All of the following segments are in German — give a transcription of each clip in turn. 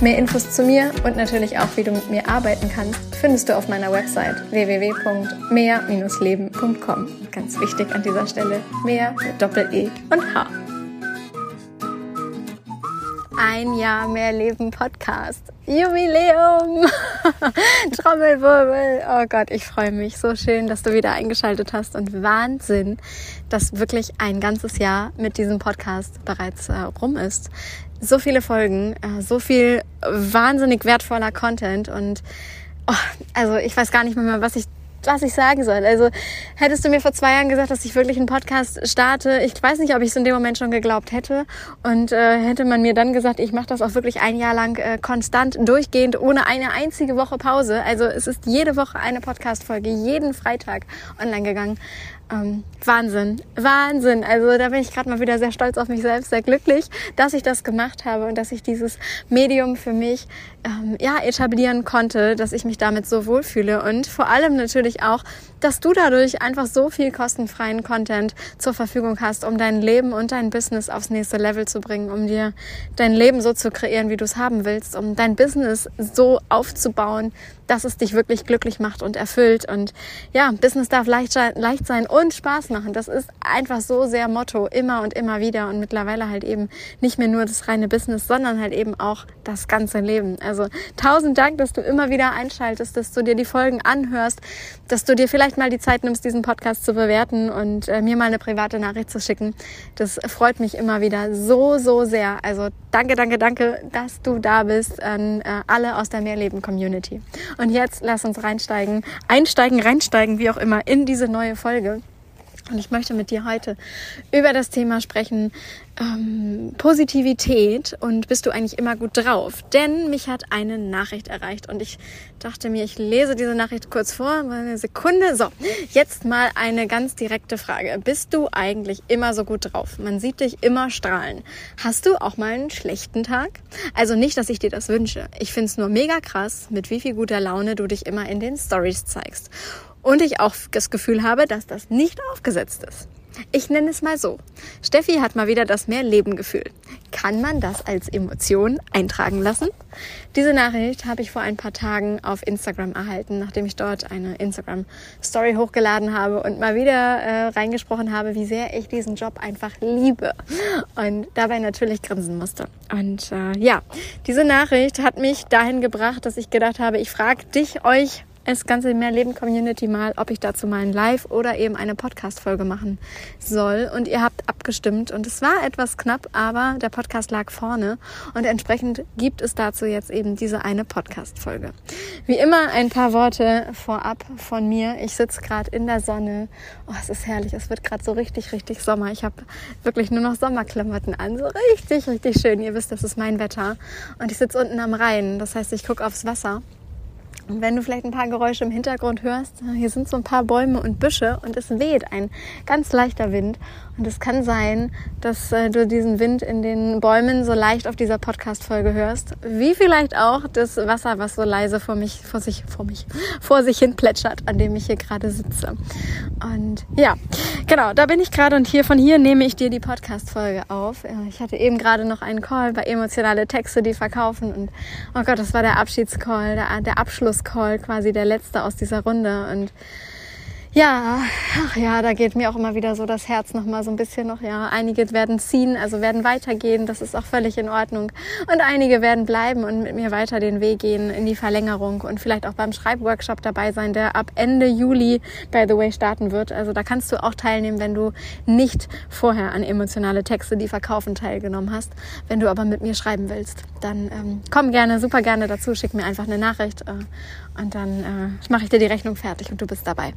Mehr Infos zu mir und natürlich auch, wie du mit mir arbeiten kannst, findest du auf meiner Website www.mehr-leben.com. Ganz wichtig an dieser Stelle, mehr mit Doppel-E und H. Ein Jahr mehr Leben Podcast. Jubiläum! Trommelwirbel! Oh Gott, ich freue mich. So schön, dass du wieder eingeschaltet hast und Wahnsinn, dass wirklich ein ganzes Jahr mit diesem Podcast bereits äh, rum ist so viele Folgen, äh, so viel wahnsinnig wertvoller Content und oh, also ich weiß gar nicht mehr, was ich was ich sagen soll. Also hättest du mir vor zwei Jahren gesagt, dass ich wirklich einen Podcast starte, ich weiß nicht, ob ich es in dem Moment schon geglaubt hätte. Und äh, hätte man mir dann gesagt, ich mache das auch wirklich ein Jahr lang äh, konstant, durchgehend, ohne eine einzige Woche Pause. Also es ist jede Woche eine Podcast-Folge, jeden Freitag online gegangen. Ähm, Wahnsinn, Wahnsinn. Also da bin ich gerade mal wieder sehr stolz auf mich selbst, sehr glücklich, dass ich das gemacht habe und dass ich dieses Medium für mich ähm, ja etablieren konnte, dass ich mich damit so wohlfühle und vor allem natürlich auch, dass du dadurch einfach so viel kostenfreien Content zur Verfügung hast, um dein Leben und dein Business aufs nächste Level zu bringen, um dir dein Leben so zu kreieren, wie du es haben willst, um dein Business so aufzubauen, dass es dich wirklich glücklich macht und erfüllt. Und ja, Business darf leicht, leicht sein und Spaß machen. Das ist einfach so sehr Motto, immer und immer wieder. Und mittlerweile halt eben nicht mehr nur das reine Business, sondern halt eben auch das ganze Leben. Also tausend Dank, dass du immer wieder einschaltest, dass du dir die Folgen anhörst, dass du dir vielleicht mal die Zeit nimmst, diesen Podcast zu bewerten und äh, mir mal eine private Nachricht zu schicken. Das freut mich immer wieder so, so sehr. Also danke, danke, danke, dass du da bist an äh, alle aus der Mehrleben-Community. Und jetzt lass uns reinsteigen, einsteigen, reinsteigen, wie auch immer, in diese neue Folge. Und ich möchte mit dir heute über das Thema sprechen, ähm, Positivität und bist du eigentlich immer gut drauf? Denn mich hat eine Nachricht erreicht und ich dachte mir, ich lese diese Nachricht kurz vor, eine Sekunde. So, jetzt mal eine ganz direkte Frage. Bist du eigentlich immer so gut drauf? Man sieht dich immer strahlen. Hast du auch mal einen schlechten Tag? Also nicht, dass ich dir das wünsche. Ich find's nur mega krass, mit wie viel guter Laune du dich immer in den Stories zeigst und ich auch das Gefühl habe, dass das nicht aufgesetzt ist. Ich nenne es mal so. Steffi hat mal wieder das Mehrleben-Gefühl. Kann man das als Emotion eintragen lassen? Diese Nachricht habe ich vor ein paar Tagen auf Instagram erhalten, nachdem ich dort eine Instagram-Story hochgeladen habe und mal wieder äh, reingesprochen habe, wie sehr ich diesen Job einfach liebe und dabei natürlich grinsen musste. Und äh, ja, diese Nachricht hat mich dahin gebracht, dass ich gedacht habe, ich frage dich, euch, es Ganze mehr Leben Community mal, ob ich dazu mal ein Live oder eben eine Podcast-Folge machen soll. Und ihr habt abgestimmt und es war etwas knapp, aber der Podcast lag vorne und entsprechend gibt es dazu jetzt eben diese eine Podcast-Folge. Wie immer ein paar Worte vorab von mir. Ich sitze gerade in der Sonne. Oh, es ist herrlich. Es wird gerade so richtig, richtig Sommer. Ich habe wirklich nur noch Sommerklamotten an. So richtig, richtig schön. Ihr wisst, das ist mein Wetter. Und ich sitze unten am Rhein. Das heißt, ich gucke aufs Wasser und wenn du vielleicht ein paar Geräusche im Hintergrund hörst, hier sind so ein paar Bäume und Büsche und es weht ein ganz leichter Wind. Und es kann sein, dass äh, du diesen Wind in den Bäumen so leicht auf dieser Podcast-Folge hörst, wie vielleicht auch das Wasser, was so leise vor mich, vor sich, vor mich, vor sich hin plätschert, an dem ich hier gerade sitze. Und ja, genau, da bin ich gerade und hier von hier nehme ich dir die Podcast-Folge auf. Ich hatte eben gerade noch einen Call bei emotionale Texte, die verkaufen und oh Gott, das war der Abschiedscall, der, der Abschlusscall quasi, der letzte aus dieser Runde. Und ja, ach ja, da geht mir auch immer wieder so das Herz noch mal so ein bisschen noch, ja, einige werden ziehen, also werden weitergehen, das ist auch völlig in Ordnung. Und einige werden bleiben und mit mir weiter den Weg gehen in die Verlängerung und vielleicht auch beim Schreibworkshop dabei sein, der ab Ende Juli, by the way, starten wird. Also da kannst du auch teilnehmen, wenn du nicht vorher an emotionale Texte, die verkaufen, teilgenommen hast. Wenn du aber mit mir schreiben willst, dann ähm, komm gerne, super gerne dazu, schick mir einfach eine Nachricht äh, und dann äh, mache ich dir die Rechnung fertig und du bist dabei.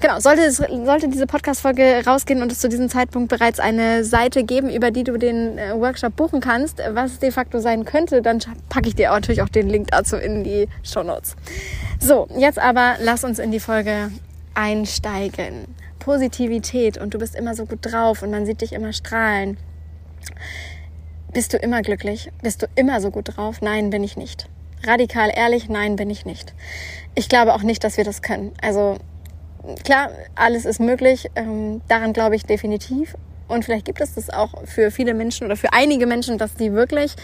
Genau, sollte, es, sollte diese Podcast-Folge rausgehen und es zu diesem Zeitpunkt bereits eine Seite geben, über die du den äh, Workshop buchen kannst, was es de facto sein könnte, dann packe ich dir natürlich auch den Link dazu in die Show Notes. So, jetzt aber lass uns in die Folge einsteigen. Positivität und du bist immer so gut drauf und man sieht dich immer strahlen. Bist du immer glücklich? Bist du immer so gut drauf? Nein, bin ich nicht. Radikal ehrlich, nein, bin ich nicht. Ich glaube auch nicht, dass wir das können. Also klar, alles ist möglich. Ähm, daran glaube ich definitiv. Und vielleicht gibt es das auch für viele Menschen oder für einige Menschen, dass die wirklich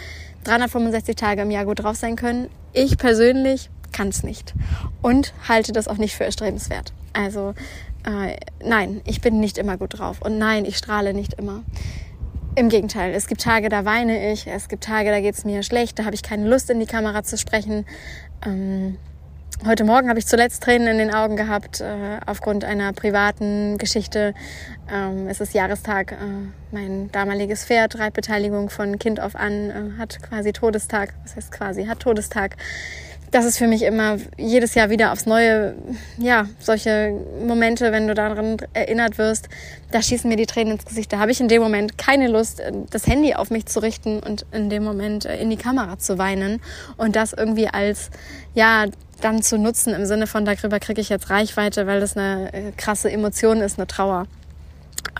365 Tage im Jahr gut drauf sein können. Ich persönlich kann es nicht und halte das auch nicht für erstrebenswert. Also äh, nein, ich bin nicht immer gut drauf und nein, ich strahle nicht immer. Im Gegenteil, es gibt Tage, da weine ich, es gibt Tage, da geht es mir schlecht, da habe ich keine Lust, in die Kamera zu sprechen. Ähm, Heute Morgen habe ich zuletzt Tränen in den Augen gehabt äh, aufgrund einer privaten Geschichte. Ähm, es ist Jahrestag. Äh, mein damaliges Pferd, Reitbeteiligung von Kind auf an, äh, hat quasi Todestag. Was heißt quasi? Hat Todestag das ist für mich immer jedes Jahr wieder aufs Neue, ja, solche Momente, wenn du daran erinnert wirst, da schießen mir die Tränen ins Gesicht. Da habe ich in dem Moment keine Lust, das Handy auf mich zu richten und in dem Moment äh, in die Kamera zu weinen und das irgendwie als, ja, dann zu nutzen im Sinne von, darüber kriege ich jetzt Reichweite, weil das eine äh, krasse Emotion ist, eine Trauer.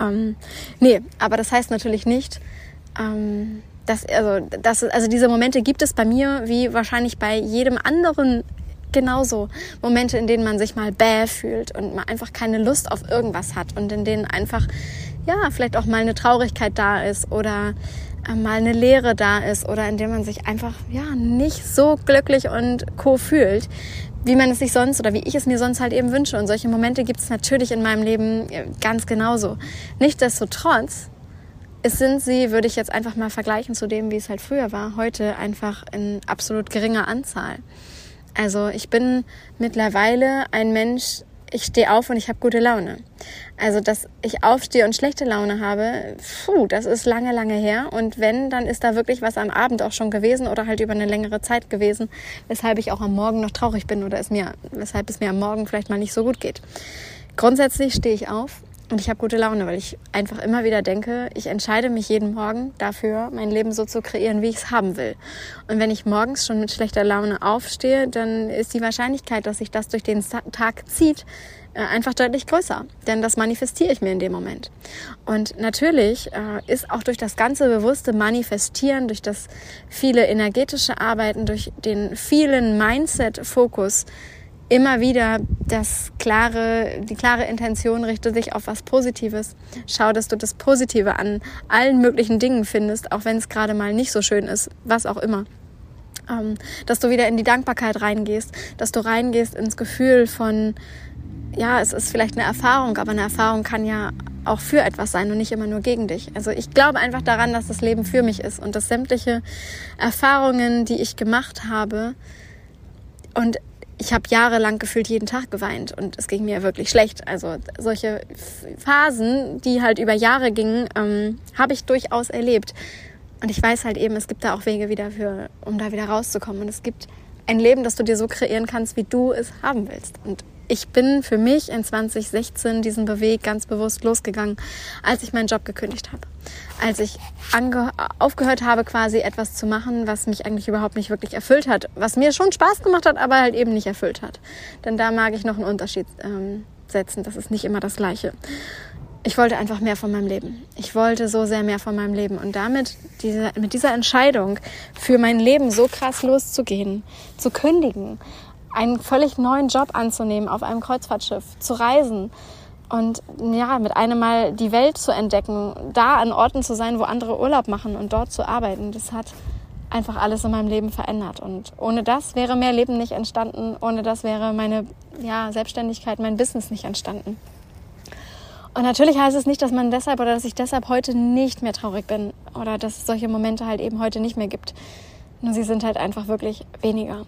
Ähm, nee, aber das heißt natürlich nicht, ähm, das, also, das, also diese Momente gibt es bei mir wie wahrscheinlich bei jedem anderen genauso. Momente, in denen man sich mal bäh fühlt und man einfach keine Lust auf irgendwas hat und in denen einfach, ja, vielleicht auch mal eine Traurigkeit da ist oder äh, mal eine Leere da ist oder in denen man sich einfach, ja, nicht so glücklich und co fühlt, wie man es sich sonst oder wie ich es mir sonst halt eben wünsche. Und solche Momente gibt es natürlich in meinem Leben äh, ganz genauso. Nichtsdestotrotz es sind sie, würde ich jetzt einfach mal vergleichen zu dem, wie es halt früher war, heute einfach in absolut geringer Anzahl. Also ich bin mittlerweile ein Mensch, ich stehe auf und ich habe gute Laune. Also, dass ich aufstehe und schlechte Laune habe, puh, das ist lange, lange her. Und wenn, dann ist da wirklich was am Abend auch schon gewesen oder halt über eine längere Zeit gewesen, weshalb ich auch am Morgen noch traurig bin oder es mir, weshalb es mir am Morgen vielleicht mal nicht so gut geht. Grundsätzlich stehe ich auf und ich habe gute Laune, weil ich einfach immer wieder denke, ich entscheide mich jeden Morgen dafür, mein Leben so zu kreieren, wie ich es haben will. Und wenn ich morgens schon mit schlechter Laune aufstehe, dann ist die Wahrscheinlichkeit, dass sich das durch den Tag zieht, äh, einfach deutlich größer. Denn das manifestiere ich mir in dem Moment. Und natürlich äh, ist auch durch das ganze bewusste Manifestieren, durch das viele energetische Arbeiten, durch den vielen Mindset-Fokus, immer wieder das klare, die klare Intention richte sich auf was Positives. Schau, dass du das Positive an allen möglichen Dingen findest, auch wenn es gerade mal nicht so schön ist, was auch immer. Ähm, dass du wieder in die Dankbarkeit reingehst, dass du reingehst ins Gefühl von, ja, es ist vielleicht eine Erfahrung, aber eine Erfahrung kann ja auch für etwas sein und nicht immer nur gegen dich. Also ich glaube einfach daran, dass das Leben für mich ist und dass sämtliche Erfahrungen, die ich gemacht habe, und ich habe jahrelang gefühlt jeden Tag geweint und es ging mir wirklich schlecht. Also solche Phasen, die halt über Jahre gingen, ähm, habe ich durchaus erlebt. Und ich weiß halt eben, es gibt da auch Wege wieder für, um da wieder rauszukommen. Und es gibt ein Leben, das du dir so kreieren kannst, wie du es haben willst. Und ich bin für mich in 2016 diesen Beweg ganz bewusst losgegangen, als ich meinen Job gekündigt habe. Als ich aufgehört habe, quasi etwas zu machen, was mich eigentlich überhaupt nicht wirklich erfüllt hat. Was mir schon Spaß gemacht hat, aber halt eben nicht erfüllt hat. Denn da mag ich noch einen Unterschied ähm, setzen. Das ist nicht immer das Gleiche. Ich wollte einfach mehr von meinem Leben. Ich wollte so sehr mehr von meinem Leben. Und damit, diese, mit dieser Entscheidung, für mein Leben so krass loszugehen, zu kündigen, einen völlig neuen Job anzunehmen auf einem Kreuzfahrtschiff, zu reisen und ja, mit einem Mal die Welt zu entdecken, da an Orten zu sein, wo andere Urlaub machen und dort zu arbeiten, das hat einfach alles in meinem Leben verändert. Und ohne das wäre mehr Leben nicht entstanden, ohne das wäre meine ja, Selbstständigkeit, mein Business nicht entstanden. Und natürlich heißt es nicht, dass man deshalb oder dass ich deshalb heute nicht mehr traurig bin oder dass es solche Momente halt eben heute nicht mehr gibt. Nur sie sind halt einfach wirklich weniger.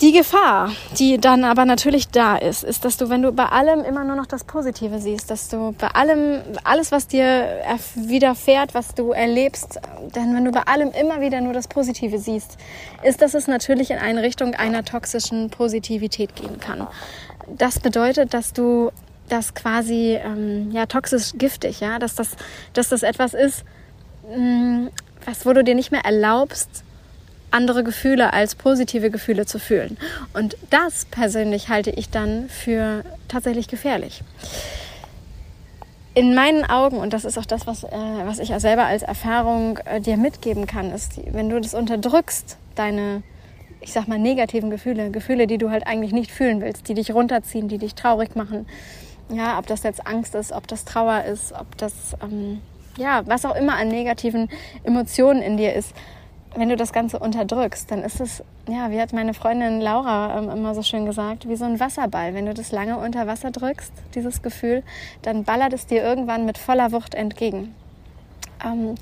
Die Gefahr, die dann aber natürlich da ist, ist, dass du, wenn du bei allem immer nur noch das Positive siehst, dass du bei allem, alles, was dir widerfährt, was du erlebst, denn wenn du bei allem immer wieder nur das Positive siehst, ist, dass es natürlich in eine Richtung einer toxischen Positivität gehen kann. Das bedeutet, dass du das quasi, ähm, ja, toxisch giftig, ja, dass das, dass das etwas ist, mh, mm, was, wo du dir nicht mehr erlaubst, andere Gefühle als positive Gefühle zu fühlen. Und das persönlich halte ich dann für tatsächlich gefährlich. in meinen Augen, und das ist auch das, was, äh, was ich auch selber als Erfahrung äh, dir mitgeben kann, ist, wenn du das unterdrückst, deine, ich sag mal, negativen Gefühle, Gefühle, die du halt eigentlich nicht fühlen willst, die dich runterziehen, die dich traurig machen, ja, ob das jetzt Angst ist, ob das Trauer ist, ob das, ähm, ja, was auch immer an negativen Emotionen in dir ist, wenn du das Ganze unterdrückst, dann ist es, ja, wie hat meine Freundin Laura ähm, immer so schön gesagt, wie so ein Wasserball. Wenn du das lange unter Wasser drückst, dieses Gefühl, dann ballert es dir irgendwann mit voller Wucht entgegen. Ähm,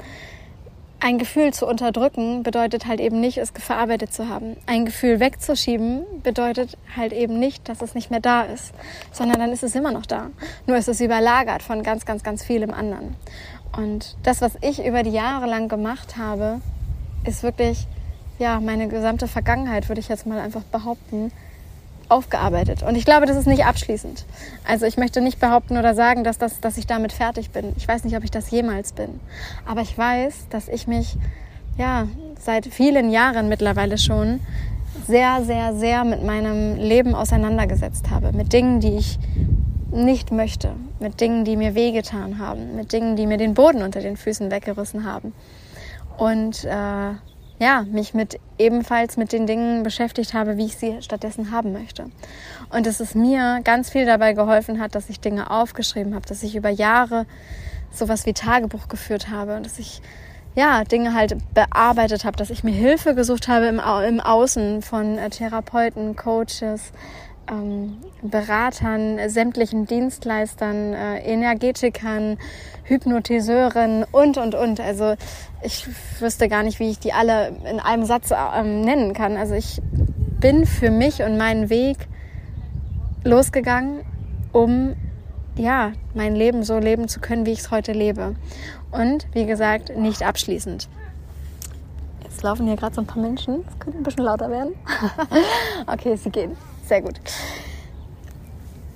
ein Gefühl zu unterdrücken bedeutet halt eben nicht, es verarbeitet zu haben. Ein Gefühl wegzuschieben bedeutet halt eben nicht, dass es nicht mehr da ist, sondern dann ist es immer noch da. Nur ist es überlagert von ganz, ganz, ganz vielem anderen. Und das, was ich über die Jahre lang gemacht habe, ist wirklich, ja, meine gesamte Vergangenheit, würde ich jetzt mal einfach behaupten, aufgearbeitet. Und ich glaube, das ist nicht abschließend. Also ich möchte nicht behaupten oder sagen, dass, das, dass ich damit fertig bin. Ich weiß nicht, ob ich das jemals bin. Aber ich weiß, dass ich mich ja seit vielen Jahren mittlerweile schon sehr, sehr, sehr mit meinem Leben auseinandergesetzt habe. Mit Dingen, die ich nicht möchte. Mit Dingen, die mir wehgetan haben. Mit Dingen, die mir den Boden unter den Füßen weggerissen haben und äh, ja, mich mit ebenfalls mit den Dingen beschäftigt habe, wie ich sie stattdessen haben möchte. Und dass es mir ganz viel dabei geholfen hat, dass ich Dinge aufgeschrieben habe, dass ich über Jahre sowas wie Tagebuch geführt habe und dass ich ja, Dinge halt bearbeitet habe, dass ich mir Hilfe gesucht habe im, im Außen von äh, Therapeuten, Coaches, Beratern, sämtlichen Dienstleistern, äh, Energetikern, Hypnotiseuren und, und, und. Also ich wüsste gar nicht, wie ich die alle in einem Satz ähm, nennen kann. Also ich bin für mich und meinen Weg losgegangen, um ja, mein Leben so leben zu können, wie ich es heute lebe. Und wie gesagt, nicht abschließend. Jetzt laufen hier gerade so ein paar Menschen. Es könnte ein bisschen lauter werden. okay, sie gehen. Sehr gut.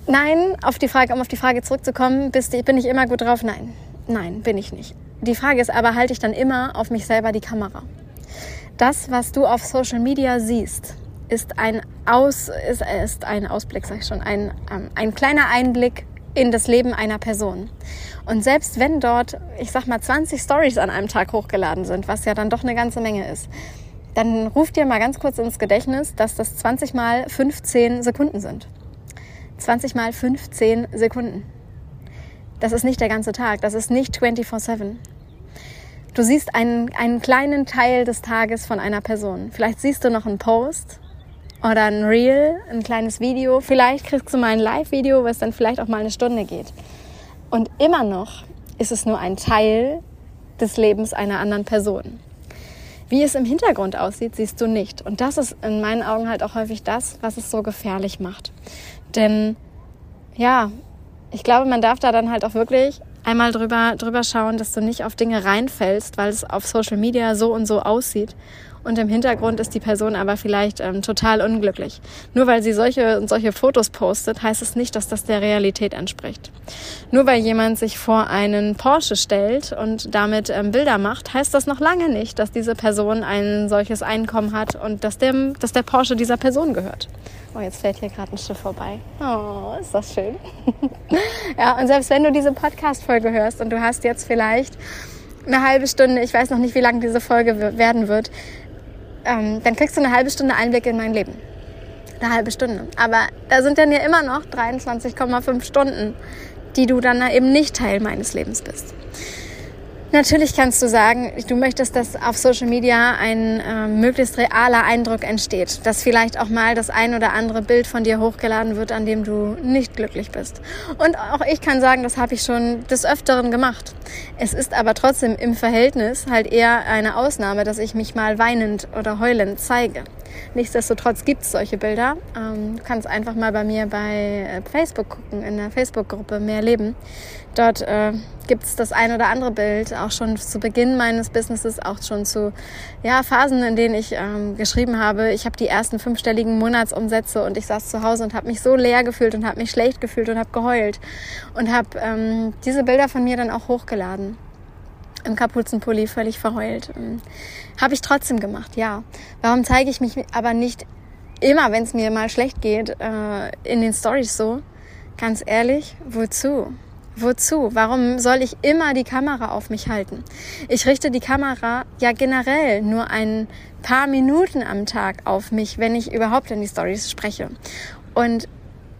Nein, auf die Frage, um auf die Frage zurückzukommen, bist, bin ich immer gut drauf? Nein. Nein, bin ich nicht. Die Frage ist aber, halte ich dann immer auf mich selber die Kamera? Das, was du auf Social Media siehst, ist ein, Aus, ist, ist ein Ausblick, sag ich schon, ein, ähm, ein kleiner Einblick in das Leben einer Person. Und selbst wenn dort, ich sag mal, 20 Stories an einem Tag hochgeladen sind, was ja dann doch eine ganze Menge ist, dann ruf dir mal ganz kurz ins Gedächtnis, dass das 20 mal 15 Sekunden sind. 20 mal 15 Sekunden. Das ist nicht der ganze Tag, das ist nicht 24/7. Du siehst einen, einen kleinen Teil des Tages von einer Person. Vielleicht siehst du noch einen Post oder ein Reel, ein kleines Video. Vielleicht kriegst du mal ein Live-Video, was dann vielleicht auch mal eine Stunde geht. Und immer noch ist es nur ein Teil des Lebens einer anderen Person. Wie es im Hintergrund aussieht, siehst du nicht. Und das ist in meinen Augen halt auch häufig das, was es so gefährlich macht. Denn ja, ich glaube, man darf da dann halt auch wirklich einmal drüber, drüber schauen, dass du nicht auf Dinge reinfällst, weil es auf Social Media so und so aussieht und im Hintergrund ist die Person aber vielleicht ähm, total unglücklich. Nur weil sie solche und solche Fotos postet, heißt es nicht, dass das der Realität entspricht. Nur weil jemand sich vor einen Porsche stellt und damit ähm, Bilder macht, heißt das noch lange nicht, dass diese Person ein solches Einkommen hat und dass, dem, dass der Porsche dieser Person gehört. Oh, jetzt fährt hier gerade ein Schiff vorbei. Oh, ist das schön. ja, und selbst wenn du diese Podcast-Folge hörst und du hast jetzt vielleicht eine halbe Stunde, ich weiß noch nicht, wie lang diese Folge werden wird, ähm, dann kriegst du eine halbe Stunde Einblick in mein Leben. Eine halbe Stunde. Aber da sind dann ja immer noch 23,5 Stunden, die du dann eben nicht Teil meines Lebens bist. Natürlich kannst du sagen, du möchtest, dass auf Social Media ein äh, möglichst realer Eindruck entsteht, dass vielleicht auch mal das ein oder andere Bild von dir hochgeladen wird, an dem du nicht glücklich bist. Und auch ich kann sagen, das habe ich schon des Öfteren gemacht. Es ist aber trotzdem im Verhältnis halt eher eine Ausnahme, dass ich mich mal weinend oder heulend zeige. Nichtsdestotrotz gibt es solche Bilder. Ähm, du kannst einfach mal bei mir bei äh, Facebook gucken, in der Facebook-Gruppe Mehr Leben. Dort äh, gibt es das ein oder andere Bild, auch schon zu Beginn meines Businesses, auch schon zu ja, Phasen, in denen ich ähm, geschrieben habe, ich habe die ersten fünfstelligen Monatsumsätze und ich saß zu Hause und habe mich so leer gefühlt und habe mich schlecht gefühlt und habe geheult und habe ähm, diese Bilder von mir dann auch hochgeladen. Im Kapuzenpulli völlig verheult. Ähm, habe ich trotzdem gemacht, ja. Warum zeige ich mich aber nicht immer, wenn es mir mal schlecht geht, äh, in den Stories so? Ganz ehrlich, wozu? Wozu? Warum soll ich immer die Kamera auf mich halten? Ich richte die Kamera ja generell nur ein paar Minuten am Tag auf mich, wenn ich überhaupt in die Stories spreche. Und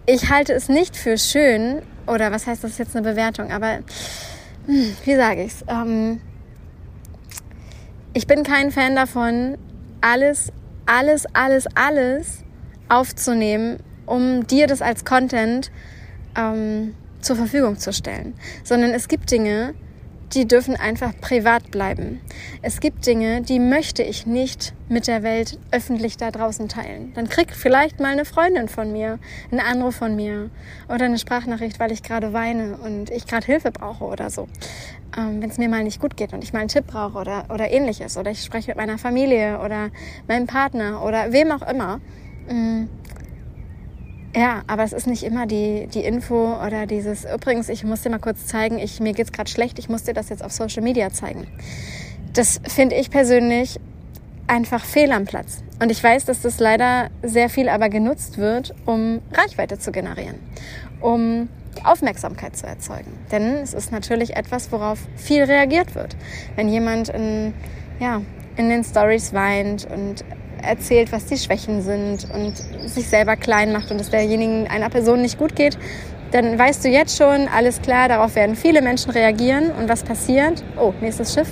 ich halte es nicht für schön, oder was heißt das jetzt eine Bewertung, aber wie sage ich's? Ähm, ich bin kein Fan davon, alles, alles, alles, alles aufzunehmen, um dir das als Content ähm, zur Verfügung zu stellen, sondern es gibt Dinge, die dürfen einfach privat bleiben. Es gibt Dinge, die möchte ich nicht mit der Welt öffentlich da draußen teilen. Dann kriegt vielleicht mal eine Freundin von mir, einen Anruf von mir oder eine Sprachnachricht, weil ich gerade weine und ich gerade Hilfe brauche oder so. Ähm, Wenn es mir mal nicht gut geht und ich mal einen Tipp brauche oder, oder ähnliches oder ich spreche mit meiner Familie oder meinem Partner oder wem auch immer. Mm, ja, aber es ist nicht immer die, die Info oder dieses, übrigens, ich muss dir mal kurz zeigen, ich, mir geht's gerade schlecht, ich muss dir das jetzt auf Social Media zeigen. Das finde ich persönlich einfach fehl am Platz. Und ich weiß, dass das leider sehr viel aber genutzt wird, um Reichweite zu generieren, um Aufmerksamkeit zu erzeugen. Denn es ist natürlich etwas, worauf viel reagiert wird. Wenn jemand in, ja, in den Stories weint und erzählt, was die Schwächen sind und sich selber klein macht und es derjenigen einer Person nicht gut geht, dann weißt du jetzt schon, alles klar, darauf werden viele Menschen reagieren und was passiert? Oh, nächstes Schiff.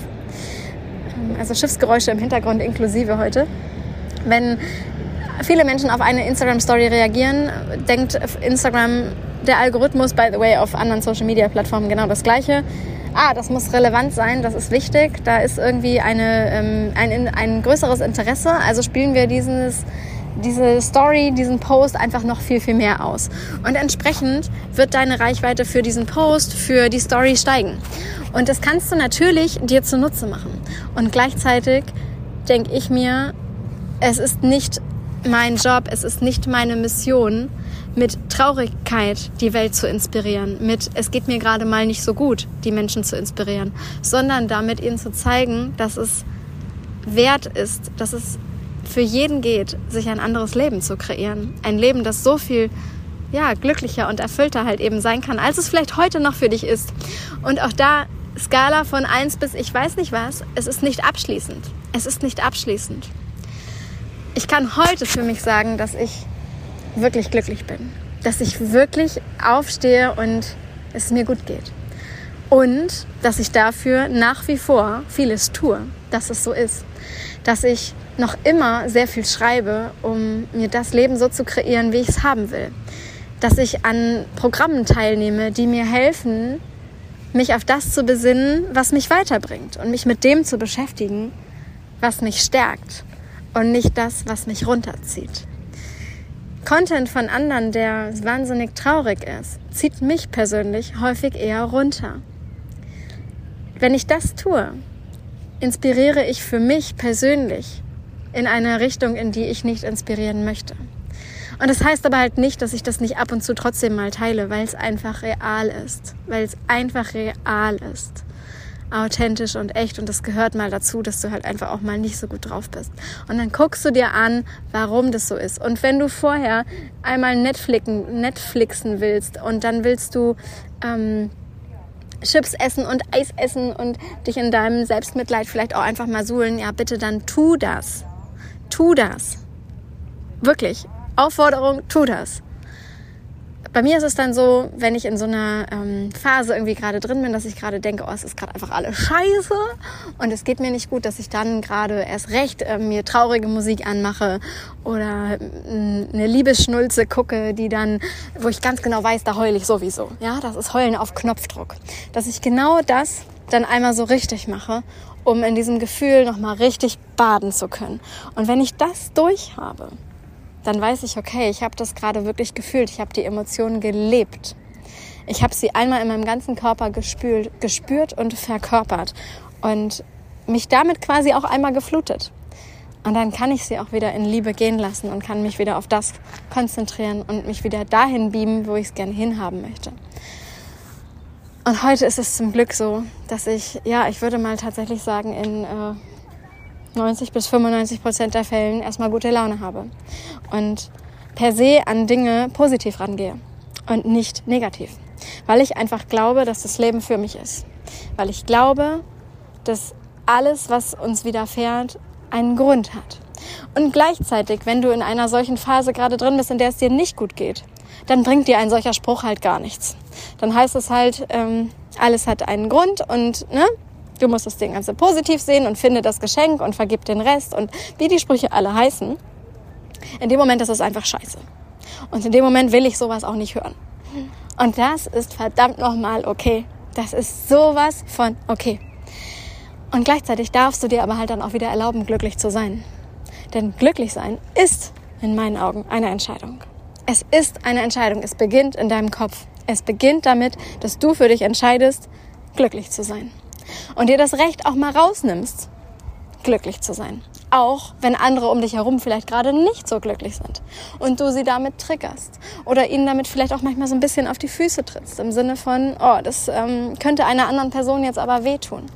Ähm, also Schiffsgeräusche im Hintergrund inklusive heute. Wenn viele Menschen auf eine Instagram-Story reagieren, denkt Instagram, der Algorithmus, by the way, auf anderen Social-Media-Plattformen genau das Gleiche ah, das muss relevant sein, das ist wichtig, da ist irgendwie eine, ähm, ein, ein größeres Interesse, also spielen wir dieses, diese Story, diesen Post einfach noch viel, viel mehr aus. Und entsprechend wird deine Reichweite für diesen Post, für die Story steigen. Und das kannst du natürlich dir zunutze machen. Und gleichzeitig denke ich mir, es ist nicht mein Job, es ist nicht meine Mission, mit Traurigkeit die Welt zu inspirieren, mit es geht mir gerade mal nicht so gut, die Menschen zu inspirieren, sondern damit ihnen zu zeigen, dass es wert ist, dass es für jeden geht, sich ein anderes Leben zu kreieren. Ein Leben, das so viel ja, glücklicher und erfüllter halt eben sein kann, als es vielleicht heute noch für dich ist. Und auch da Skala von 1 bis ich weiß nicht was, es ist nicht abschließend. Es ist nicht abschließend. Ich kann heute für mich sagen, dass ich wirklich glücklich bin. Dass ich wirklich aufstehe und es mir gut geht. Und dass ich dafür nach wie vor vieles tue, dass es so ist. Dass ich noch immer sehr viel schreibe, um mir das Leben so zu kreieren, wie ich es haben will. Dass ich an Programmen teilnehme, die mir helfen, mich auf das zu besinnen, was mich weiterbringt und mich mit dem zu beschäftigen, was mich stärkt und nicht das, was mich runterzieht. Content von anderen, der wahnsinnig traurig ist, zieht mich persönlich häufig eher runter. Wenn ich das tue, inspiriere ich für mich persönlich in eine Richtung, in die ich nicht inspirieren möchte. Und das heißt aber halt nicht, dass ich das nicht ab und zu trotzdem mal teile, weil es einfach real ist. Weil es einfach real ist authentisch und echt und das gehört mal dazu, dass du halt einfach auch mal nicht so gut drauf bist. Und dann guckst du dir an, warum das so ist. Und wenn du vorher einmal Netflixen, Netflixen willst und dann willst du ähm, Chips essen und Eis essen und dich in deinem Selbstmitleid vielleicht auch einfach mal suhlen, ja bitte dann tu das. Tu das. Wirklich. Aufforderung, tu das bei mir ist es dann so, wenn ich in so einer ähm, Phase irgendwie gerade drin bin, dass ich gerade denke, oh, es ist gerade einfach alles scheiße und es geht mir nicht gut, dass ich dann gerade erst recht äh, mir traurige Musik anmache oder äh, eine Liebesschnulze gucke, die dann, wo ich ganz genau weiß, da heule ich sowieso. Ja, das ist Heulen auf Knopfdruck. Dass ich genau das dann einmal so richtig mache, um in diesem Gefühl nochmal richtig baden zu können. Und wenn ich das durch habe, dann weiß ich, okay, ich habe das gerade wirklich gefühlt, ich habe die Emotionen gelebt. Ich habe sie einmal in meinem ganzen Körper gespült, gespürt und verkörpert und mich damit quasi auch einmal geflutet. Und dann kann ich sie auch wieder in Liebe gehen lassen und kann mich wieder auf das konzentrieren und mich wieder dahin beamen, wo ich es gerne hinhaben möchte. Und heute ist es zum Glück so, dass ich, ja, ich würde mal tatsächlich sagen, in äh, 90 bis 95 Prozent der Fällen erstmal gute Laune habe und per se an Dinge positiv rangehe und nicht negativ. weil ich einfach glaube, dass das Leben für mich ist. Weil ich glaube, dass alles, was uns widerfährt, einen Grund hat. Und gleichzeitig, wenn du in einer solchen Phase gerade drin bist, in der es dir nicht gut geht, dann bringt dir ein solcher Spruch halt gar nichts. Dann heißt es halt, ähm, alles hat einen Grund und ne, du musst das Ding Ganze positiv sehen und finde das Geschenk und vergib den Rest und wie die Sprüche alle heißen. In dem Moment ist es einfach scheiße. Und in dem Moment will ich sowas auch nicht hören. Und das ist verdammt nochmal okay. Das ist sowas von okay. Und gleichzeitig darfst du dir aber halt dann auch wieder erlauben, glücklich zu sein. Denn glücklich sein ist in meinen Augen eine Entscheidung. Es ist eine Entscheidung. Es beginnt in deinem Kopf. Es beginnt damit, dass du für dich entscheidest, glücklich zu sein. Und dir das Recht auch mal rausnimmst, glücklich zu sein. Auch wenn andere um dich herum vielleicht gerade nicht so glücklich sind und du sie damit triggerst oder ihnen damit vielleicht auch manchmal so ein bisschen auf die Füße trittst im Sinne von, oh, das ähm, könnte einer anderen Person jetzt aber wehtun.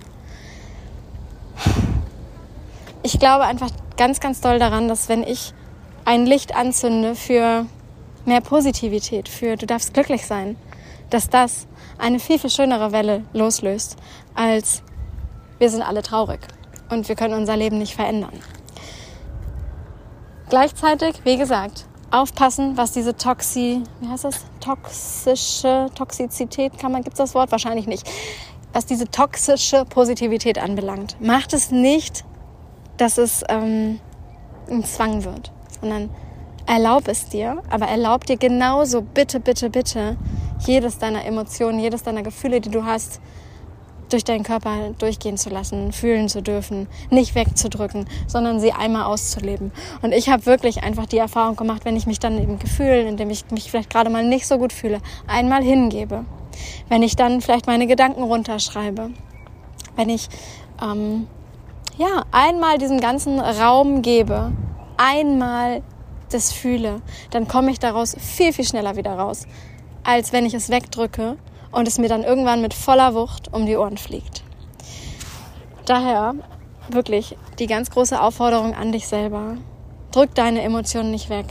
Ich glaube einfach ganz, ganz doll daran, dass wenn ich ein Licht anzünde für mehr Positivität, für du darfst glücklich sein, dass das eine viel, viel schönere Welle loslöst, als wir sind alle traurig und wir können unser Leben nicht verändern. Gleichzeitig, wie gesagt, aufpassen, was diese Toxi, wie heißt das? Toxische Toxizität, kann man, gibt's das Wort? Wahrscheinlich nicht. Was diese toxische Positivität anbelangt. Macht es nicht, dass es ähm, ein Zwang wird, sondern erlaub es dir, aber erlaub dir genauso, bitte, bitte, bitte, jedes deiner Emotionen, jedes deiner Gefühle, die du hast, durch deinen Körper durchgehen zu lassen, fühlen zu dürfen, nicht wegzudrücken, sondern sie einmal auszuleben. Und ich habe wirklich einfach die Erfahrung gemacht, wenn ich mich dann eben Gefühlen, in dem ich mich vielleicht gerade mal nicht so gut fühle, einmal hingebe. Wenn ich dann vielleicht meine Gedanken runterschreibe. Wenn ich ähm, ja einmal diesen ganzen Raum gebe, einmal das fühle, dann komme ich daraus viel, viel schneller wieder raus, als wenn ich es wegdrücke und es mir dann irgendwann mit voller Wucht um die Ohren fliegt. Daher wirklich die ganz große Aufforderung an dich selber. Drück deine Emotionen nicht weg.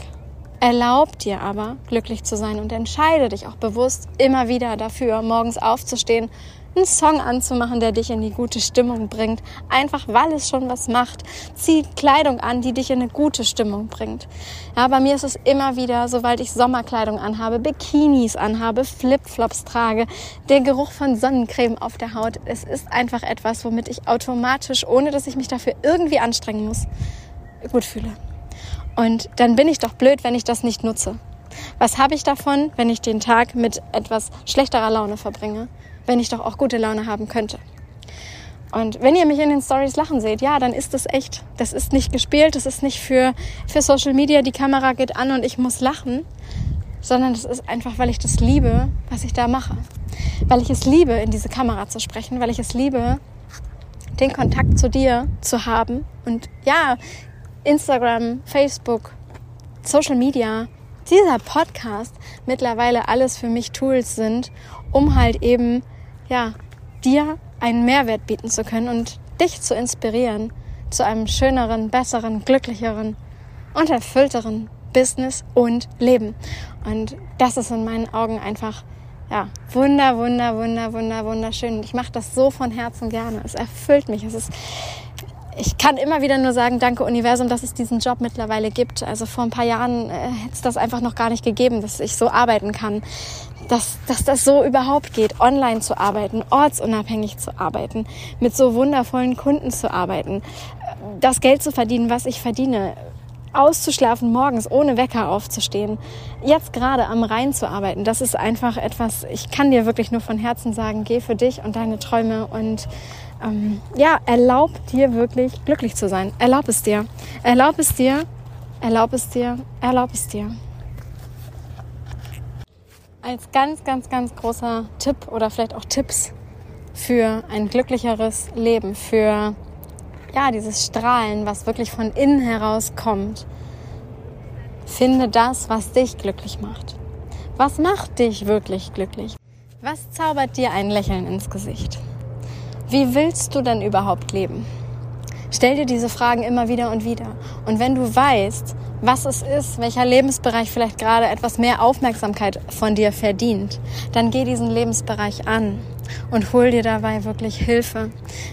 Erlaub dir aber, glücklich zu sein und entscheide dich auch bewusst immer wieder dafür, morgens aufzustehen einen Song anzumachen, der dich in die gute Stimmung bringt. Einfach weil es schon was macht. Zieh Kleidung an, die dich in eine gute Stimmung bringt. Ja, bei mir ist es immer wieder, sobald ich Sommerkleidung anhabe, Bikinis anhabe, Flipflops trage, der Geruch von Sonnencreme auf der Haut. Es ist einfach etwas, womit ich automatisch, ohne dass ich mich dafür irgendwie anstrengen muss, gut fühle. Und dann bin ich doch blöd, wenn ich das nicht nutze. Was habe ich davon, wenn ich den Tag mit etwas schlechterer Laune verbringe? Wenn ich doch auch gute Laune haben könnte. Und wenn ihr mich in den Stories lachen seht, ja, dann ist das echt. Das ist nicht gespielt, das ist nicht für, für Social Media, die Kamera geht an und ich muss lachen, sondern das ist einfach, weil ich das liebe, was ich da mache. Weil ich es liebe, in diese Kamera zu sprechen, weil ich es liebe, den Kontakt zu dir zu haben. Und ja, Instagram, Facebook, Social Media, dieser Podcast mittlerweile alles für mich Tools sind, um halt eben ja, dir einen Mehrwert bieten zu können und dich zu inspirieren zu einem schöneren, besseren, glücklicheren und erfüllteren Business und Leben. Und das ist in meinen Augen einfach ja, wunder, wunder, wunder, wunder, wunderschön. Und ich mache das so von Herzen gerne. Es erfüllt mich. Es ist, ich kann immer wieder nur sagen, danke Universum, dass es diesen Job mittlerweile gibt. Also vor ein paar Jahren äh, hätte es das einfach noch gar nicht gegeben, dass ich so arbeiten kann dass, dass das so überhaupt geht, online zu arbeiten, ortsunabhängig zu arbeiten, mit so wundervollen Kunden zu arbeiten, das Geld zu verdienen, was ich verdiene, auszuschlafen morgens, ohne Wecker aufzustehen, jetzt gerade am Rhein zu arbeiten, das ist einfach etwas, ich kann dir wirklich nur von Herzen sagen, geh für dich und deine Träume und ähm, ja, erlaub dir wirklich glücklich zu sein. Erlaub es dir. Erlaub es dir. Erlaub es dir. Erlaub es dir als ganz, ganz, ganz großer Tipp oder vielleicht auch Tipps für ein glücklicheres Leben, für ja, dieses Strahlen, was wirklich von innen heraus kommt. Finde das, was dich glücklich macht. Was macht dich wirklich glücklich? Was zaubert dir ein Lächeln ins Gesicht? Wie willst du denn überhaupt leben? Stell dir diese Fragen immer wieder und wieder. Und wenn du weißt, was es ist, welcher Lebensbereich vielleicht gerade etwas mehr Aufmerksamkeit von dir verdient, dann geh diesen Lebensbereich an und hol dir dabei wirklich Hilfe.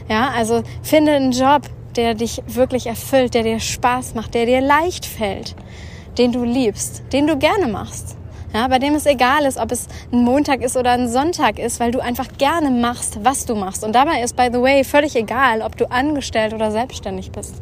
Ja, also finde einen Job, der dich wirklich erfüllt, der dir Spaß macht, der dir leicht fällt, den du liebst, den du gerne machst. Ja, bei dem es egal ist, ob es ein Montag ist oder ein Sonntag ist, weil du einfach gerne machst, was du machst. Und dabei ist, by the way, völlig egal, ob du angestellt oder selbstständig bist.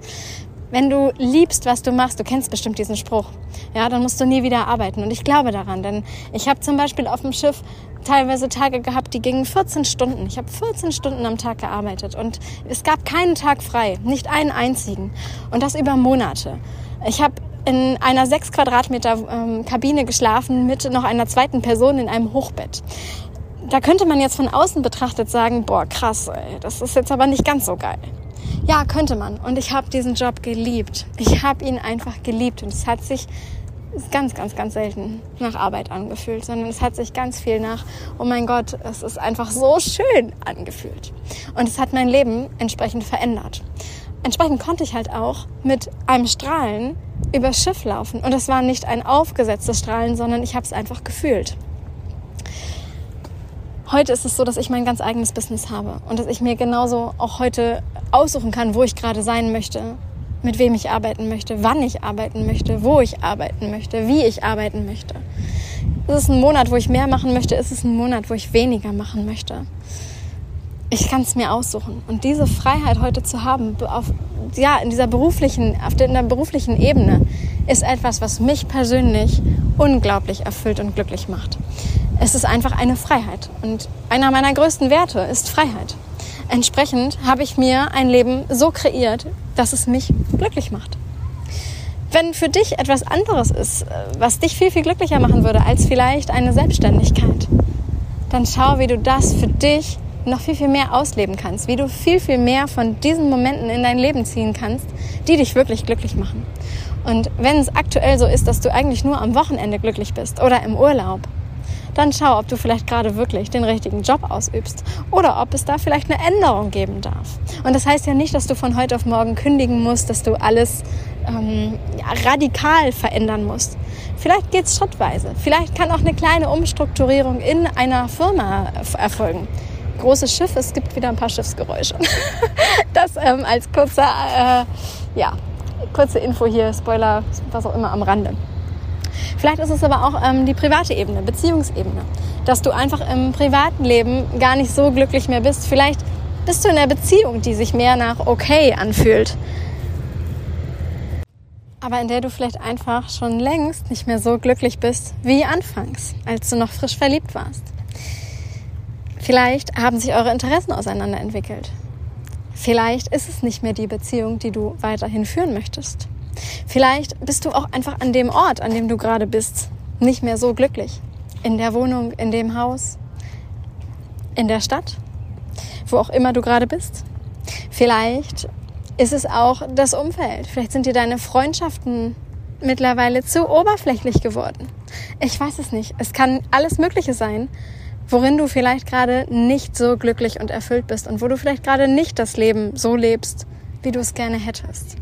Wenn du liebst, was du machst, du kennst bestimmt diesen Spruch, ja, dann musst du nie wieder arbeiten. Und ich glaube daran, denn ich habe zum Beispiel auf dem Schiff teilweise Tage gehabt, die gingen 14 Stunden. Ich habe 14 Stunden am Tag gearbeitet und es gab keinen Tag frei, nicht einen einzigen. Und das über Monate. Ich habe in einer 6 Quadratmeter ähm, Kabine geschlafen mit noch einer zweiten Person in einem Hochbett. Da könnte man jetzt von außen betrachtet sagen, boah, krass, ey, das ist jetzt aber nicht ganz so geil. Ja, könnte man. Und ich habe diesen Job geliebt. Ich habe ihn einfach geliebt. Und es hat sich ganz, ganz, ganz selten nach Arbeit angefühlt, sondern es hat sich ganz viel nach, oh mein Gott, es ist einfach so schön angefühlt. Und es hat mein Leben entsprechend verändert. Entsprechend konnte ich halt auch mit einem Strahlen übers Schiff laufen. Und es war nicht ein aufgesetztes Strahlen, sondern ich habe es einfach gefühlt. Heute ist es so, dass ich mein ganz eigenes Business habe und dass ich mir genauso auch heute aussuchen kann, wo ich gerade sein möchte, mit wem ich arbeiten möchte, wann ich arbeiten möchte, wo ich arbeiten möchte, wie ich arbeiten möchte. Ist es ein Monat, wo ich mehr machen möchte? Ist es ein Monat, wo ich weniger machen möchte? Ich kann es mir aussuchen. Und diese Freiheit heute zu haben, auf, ja, in dieser beruflichen, auf der, in der beruflichen Ebene, ist etwas, was mich persönlich unglaublich erfüllt und glücklich macht. Es ist einfach eine Freiheit. Und einer meiner größten Werte ist Freiheit. Entsprechend habe ich mir ein Leben so kreiert, dass es mich glücklich macht. Wenn für dich etwas anderes ist, was dich viel, viel glücklicher machen würde als vielleicht eine Selbstständigkeit, dann schau, wie du das für dich noch viel, viel mehr ausleben kannst, wie du viel, viel mehr von diesen Momenten in dein Leben ziehen kannst, die dich wirklich glücklich machen. Und wenn es aktuell so ist, dass du eigentlich nur am Wochenende glücklich bist oder im Urlaub, dann schau, ob du vielleicht gerade wirklich den richtigen Job ausübst oder ob es da vielleicht eine Änderung geben darf. Und das heißt ja nicht, dass du von heute auf morgen kündigen musst, dass du alles ähm, ja, radikal verändern musst. Vielleicht geht es schrittweise. Vielleicht kann auch eine kleine Umstrukturierung in einer Firma erfolgen. Großes Schiff, es gibt wieder ein paar Schiffsgeräusche. das ähm, als kurzer, äh, ja, kurze Info hier, Spoiler, was auch immer am Rande. Vielleicht ist es aber auch ähm, die private Ebene, Beziehungsebene, dass du einfach im privaten Leben gar nicht so glücklich mehr bist. Vielleicht bist du in einer Beziehung, die sich mehr nach okay anfühlt, aber in der du vielleicht einfach schon längst nicht mehr so glücklich bist wie anfangs, als du noch frisch verliebt warst. Vielleicht haben sich eure Interessen auseinanderentwickelt. Vielleicht ist es nicht mehr die Beziehung, die du weiterhin führen möchtest. Vielleicht bist du auch einfach an dem Ort, an dem du gerade bist, nicht mehr so glücklich. In der Wohnung, in dem Haus, in der Stadt, wo auch immer du gerade bist. Vielleicht ist es auch das Umfeld. Vielleicht sind dir deine Freundschaften mittlerweile zu oberflächlich geworden. Ich weiß es nicht. Es kann alles Mögliche sein, worin du vielleicht gerade nicht so glücklich und erfüllt bist und wo du vielleicht gerade nicht das Leben so lebst, wie du es gerne hättest.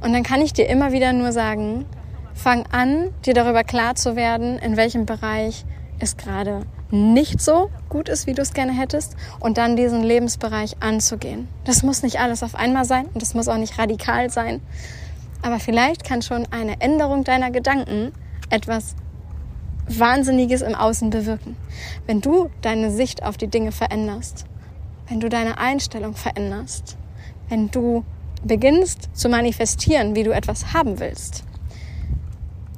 Und dann kann ich dir immer wieder nur sagen, fang an, dir darüber klar zu werden, in welchem Bereich es gerade nicht so gut ist, wie du es gerne hättest, und dann diesen Lebensbereich anzugehen. Das muss nicht alles auf einmal sein und das muss auch nicht radikal sein. Aber vielleicht kann schon eine Änderung deiner Gedanken etwas Wahnsinniges im Außen bewirken. Wenn du deine Sicht auf die Dinge veränderst, wenn du deine Einstellung veränderst, wenn du beginnst zu manifestieren, wie du etwas haben willst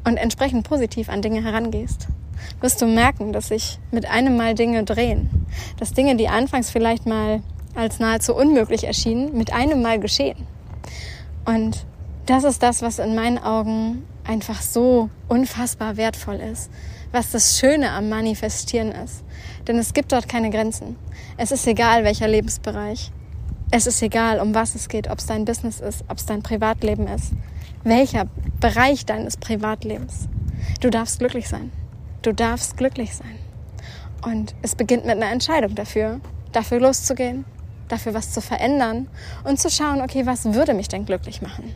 und entsprechend positiv an Dinge herangehst, wirst du merken, dass sich mit einem Mal Dinge drehen. Dass Dinge, die anfangs vielleicht mal als nahezu unmöglich erschienen, mit einem Mal geschehen. Und das ist das, was in meinen Augen einfach so unfassbar wertvoll ist, was das Schöne am Manifestieren ist. Denn es gibt dort keine Grenzen. Es ist egal, welcher Lebensbereich. Es ist egal, um was es geht, ob es dein Business ist, ob es dein Privatleben ist, welcher Bereich deines Privatlebens. Du darfst glücklich sein. Du darfst glücklich sein. Und es beginnt mit einer Entscheidung dafür, dafür loszugehen, dafür was zu verändern und zu schauen, okay, was würde mich denn glücklich machen?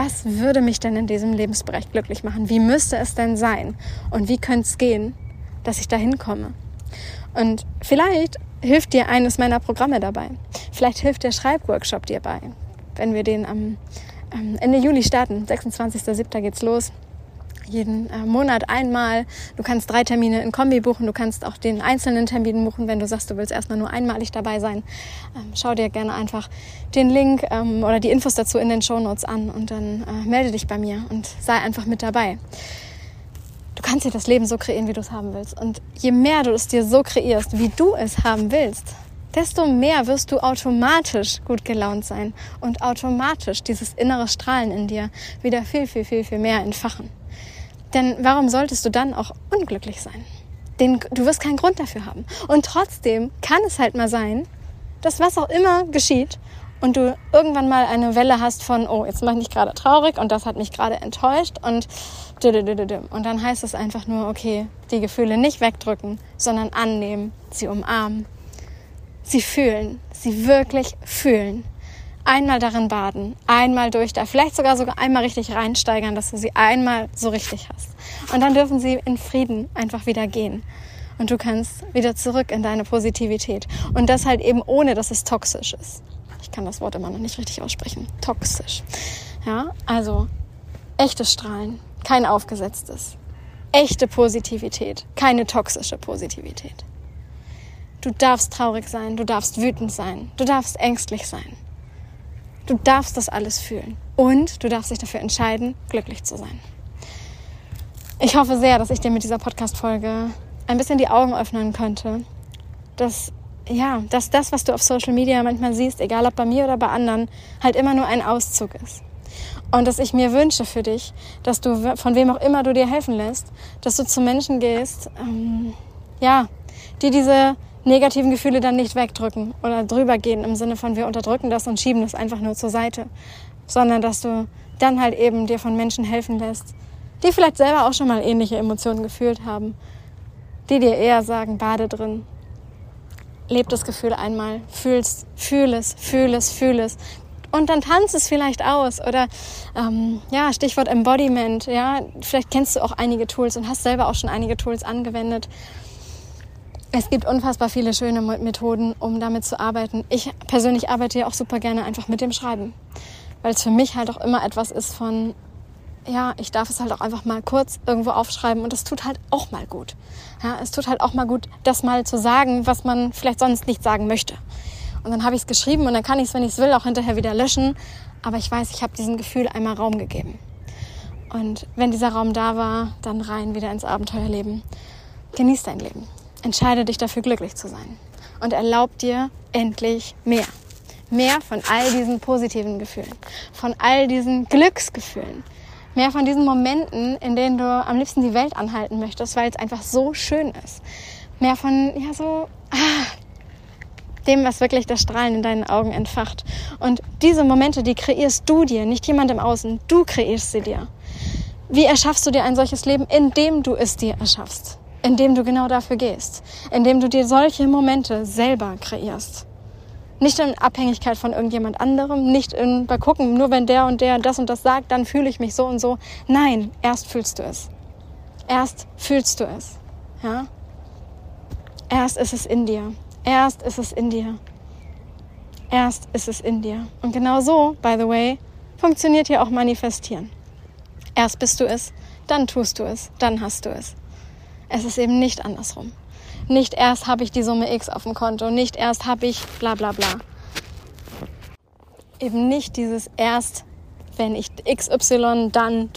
Was würde mich denn in diesem Lebensbereich glücklich machen? Wie müsste es denn sein? Und wie könnte es gehen, dass ich da hinkomme? Und vielleicht hilft dir eines meiner Programme dabei. Vielleicht hilft der Schreibworkshop dir bei, wenn wir den am Ende Juli starten. 26.07. geht's los jeden äh, Monat einmal. Du kannst drei Termine in Kombi buchen. Du kannst auch den einzelnen Termin buchen, wenn du sagst, du willst erstmal nur einmalig dabei sein. Ähm, schau dir gerne einfach den Link ähm, oder die Infos dazu in den Show Notes an und dann äh, melde dich bei mir und sei einfach mit dabei. Du kannst dir das Leben so kreieren, wie du es haben willst. Und je mehr du es dir so kreierst, wie du es haben willst, desto mehr wirst du automatisch gut gelaunt sein und automatisch dieses innere Strahlen in dir wieder viel, viel, viel, viel mehr entfachen. Denn warum solltest du dann auch unglücklich sein? Den, du wirst keinen Grund dafür haben. Und trotzdem kann es halt mal sein, dass was auch immer geschieht und du irgendwann mal eine Welle hast von, oh, jetzt mache ich mich gerade traurig und das hat mich gerade enttäuscht und und dann heißt es einfach nur, okay, die Gefühle nicht wegdrücken, sondern annehmen, sie umarmen, sie fühlen, sie wirklich fühlen einmal darin baden, einmal durch da, vielleicht sogar sogar einmal richtig reinsteigern, dass du sie einmal so richtig hast. Und dann dürfen sie in Frieden einfach wieder gehen. Und du kannst wieder zurück in deine Positivität. Und das halt eben ohne, dass es toxisch ist. Ich kann das Wort immer noch nicht richtig aussprechen. Toxisch. Ja, also echtes Strahlen, kein aufgesetztes. Echte Positivität, keine toxische Positivität. Du darfst traurig sein, du darfst wütend sein, du darfst ängstlich sein. Du darfst das alles fühlen. Und du darfst dich dafür entscheiden, glücklich zu sein. Ich hoffe sehr, dass ich dir mit dieser Podcast-Folge ein bisschen die Augen öffnen könnte, dass ja, dass das, was du auf Social Media manchmal siehst, egal ob bei mir oder bei anderen, halt immer nur ein Auszug ist. Und dass ich mir wünsche für dich, dass du, von wem auch immer du dir helfen lässt, dass du zu Menschen gehst, ähm, ja, die diese negativen Gefühle dann nicht wegdrücken oder drüber gehen im Sinne von wir unterdrücken das und schieben das einfach nur zur Seite, sondern dass du dann halt eben dir von Menschen helfen lässt, die vielleicht selber auch schon mal ähnliche Emotionen gefühlt haben, die dir eher sagen, bade drin, leb das Gefühl einmal, fühl's, fühl es, fühl es, fühl es. Und dann tanz es vielleicht aus oder ähm, ja Stichwort Embodiment ja. Vielleicht kennst du auch einige Tools und hast selber auch schon einige Tools angewendet es gibt unfassbar viele schöne Methoden, um damit zu arbeiten. Ich persönlich arbeite ja auch super gerne einfach mit dem Schreiben, weil es für mich halt auch immer etwas ist von, ja, ich darf es halt auch einfach mal kurz irgendwo aufschreiben und es tut halt auch mal gut. Ja, es tut halt auch mal gut, das mal zu sagen, was man vielleicht sonst nicht sagen möchte. Und dann habe ich es geschrieben und dann kann ich es, wenn ich es will, auch hinterher wieder löschen. Aber ich weiß, ich habe diesem Gefühl einmal Raum gegeben. Und wenn dieser Raum da war, dann rein wieder ins Abenteuerleben. Genieß dein Leben. Entscheide dich dafür, glücklich zu sein. Und erlaub dir endlich mehr. Mehr von all diesen positiven Gefühlen, von all diesen Glücksgefühlen. Mehr von diesen Momenten, in denen du am liebsten die Welt anhalten möchtest, weil es einfach so schön ist. Mehr von, ja, so, ah, dem, was wirklich das Strahlen in deinen Augen entfacht. Und diese Momente, die kreierst du dir, nicht jemand im Außen. Du kreierst sie dir. Wie erschaffst du dir ein solches Leben, indem du es dir erschaffst? Indem du genau dafür gehst, indem du dir solche Momente selber kreierst. Nicht in Abhängigkeit von irgendjemand anderem, nicht in, bei gucken, nur wenn der und der das und das sagt, dann fühle ich mich so und so. Nein, erst fühlst du es. Erst fühlst du es. Ja? Erst ist es in dir. Erst ist es in dir. Erst ist es in dir. Und genau so, by the way, funktioniert hier auch Manifestieren. Erst bist du es, dann tust du es, dann hast du es. Es ist eben nicht andersrum. Nicht erst habe ich die Summe X auf dem Konto, nicht erst habe ich bla bla bla. Eben nicht dieses erst, wenn ich XY, dann,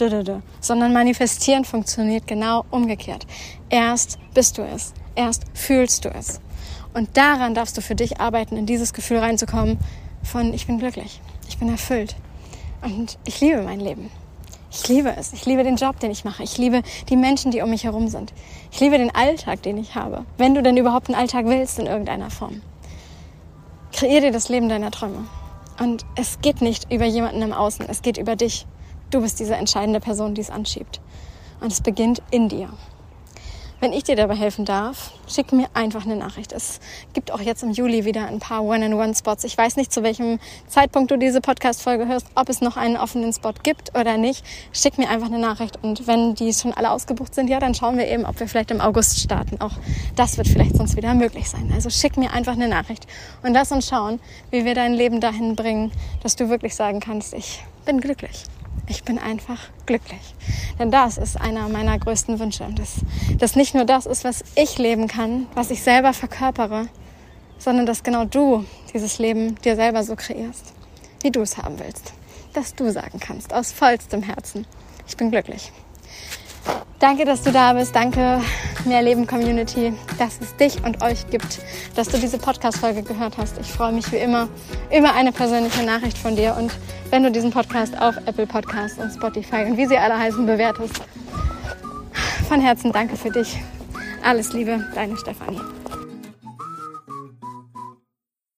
sondern manifestieren funktioniert genau umgekehrt. Erst bist du es, erst fühlst du es. Und daran darfst du für dich arbeiten, in dieses Gefühl reinzukommen von ich bin glücklich, ich bin erfüllt und ich liebe mein Leben. Ich liebe es. Ich liebe den Job, den ich mache. Ich liebe die Menschen, die um mich herum sind. Ich liebe den Alltag, den ich habe. Wenn du denn überhaupt einen Alltag willst in irgendeiner Form. Kreier dir das Leben deiner Träume. Und es geht nicht über jemanden im Außen. Es geht über dich. Du bist diese entscheidende Person, die es anschiebt. Und es beginnt in dir. Wenn ich dir dabei helfen darf, schick mir einfach eine Nachricht. Es gibt auch jetzt im Juli wieder ein paar One-on-One-Spots. Ich weiß nicht, zu welchem Zeitpunkt du diese Podcast-Folge hörst, ob es noch einen offenen Spot gibt oder nicht. Schick mir einfach eine Nachricht. Und wenn die schon alle ausgebucht sind, ja, dann schauen wir eben, ob wir vielleicht im August starten. Auch das wird vielleicht sonst wieder möglich sein. Also schick mir einfach eine Nachricht und lass uns schauen, wie wir dein Leben dahin bringen, dass du wirklich sagen kannst, ich bin glücklich. Ich bin einfach glücklich. Denn das ist einer meiner größten Wünsche. Dass das nicht nur das ist, was ich leben kann, was ich selber verkörpere, sondern dass genau du dieses Leben dir selber so kreierst, wie du es haben willst. Dass du sagen kannst, aus vollstem Herzen, ich bin glücklich. Danke, dass du da bist. Danke, Mehr Leben Community, dass es dich und euch gibt, dass du diese Podcast-Folge gehört hast. Ich freue mich wie immer über eine persönliche Nachricht von dir und wenn du diesen Podcast auf Apple Podcasts und Spotify und wie sie alle heißen bewertest. Von Herzen danke für dich. Alles Liebe, deine Stefanie.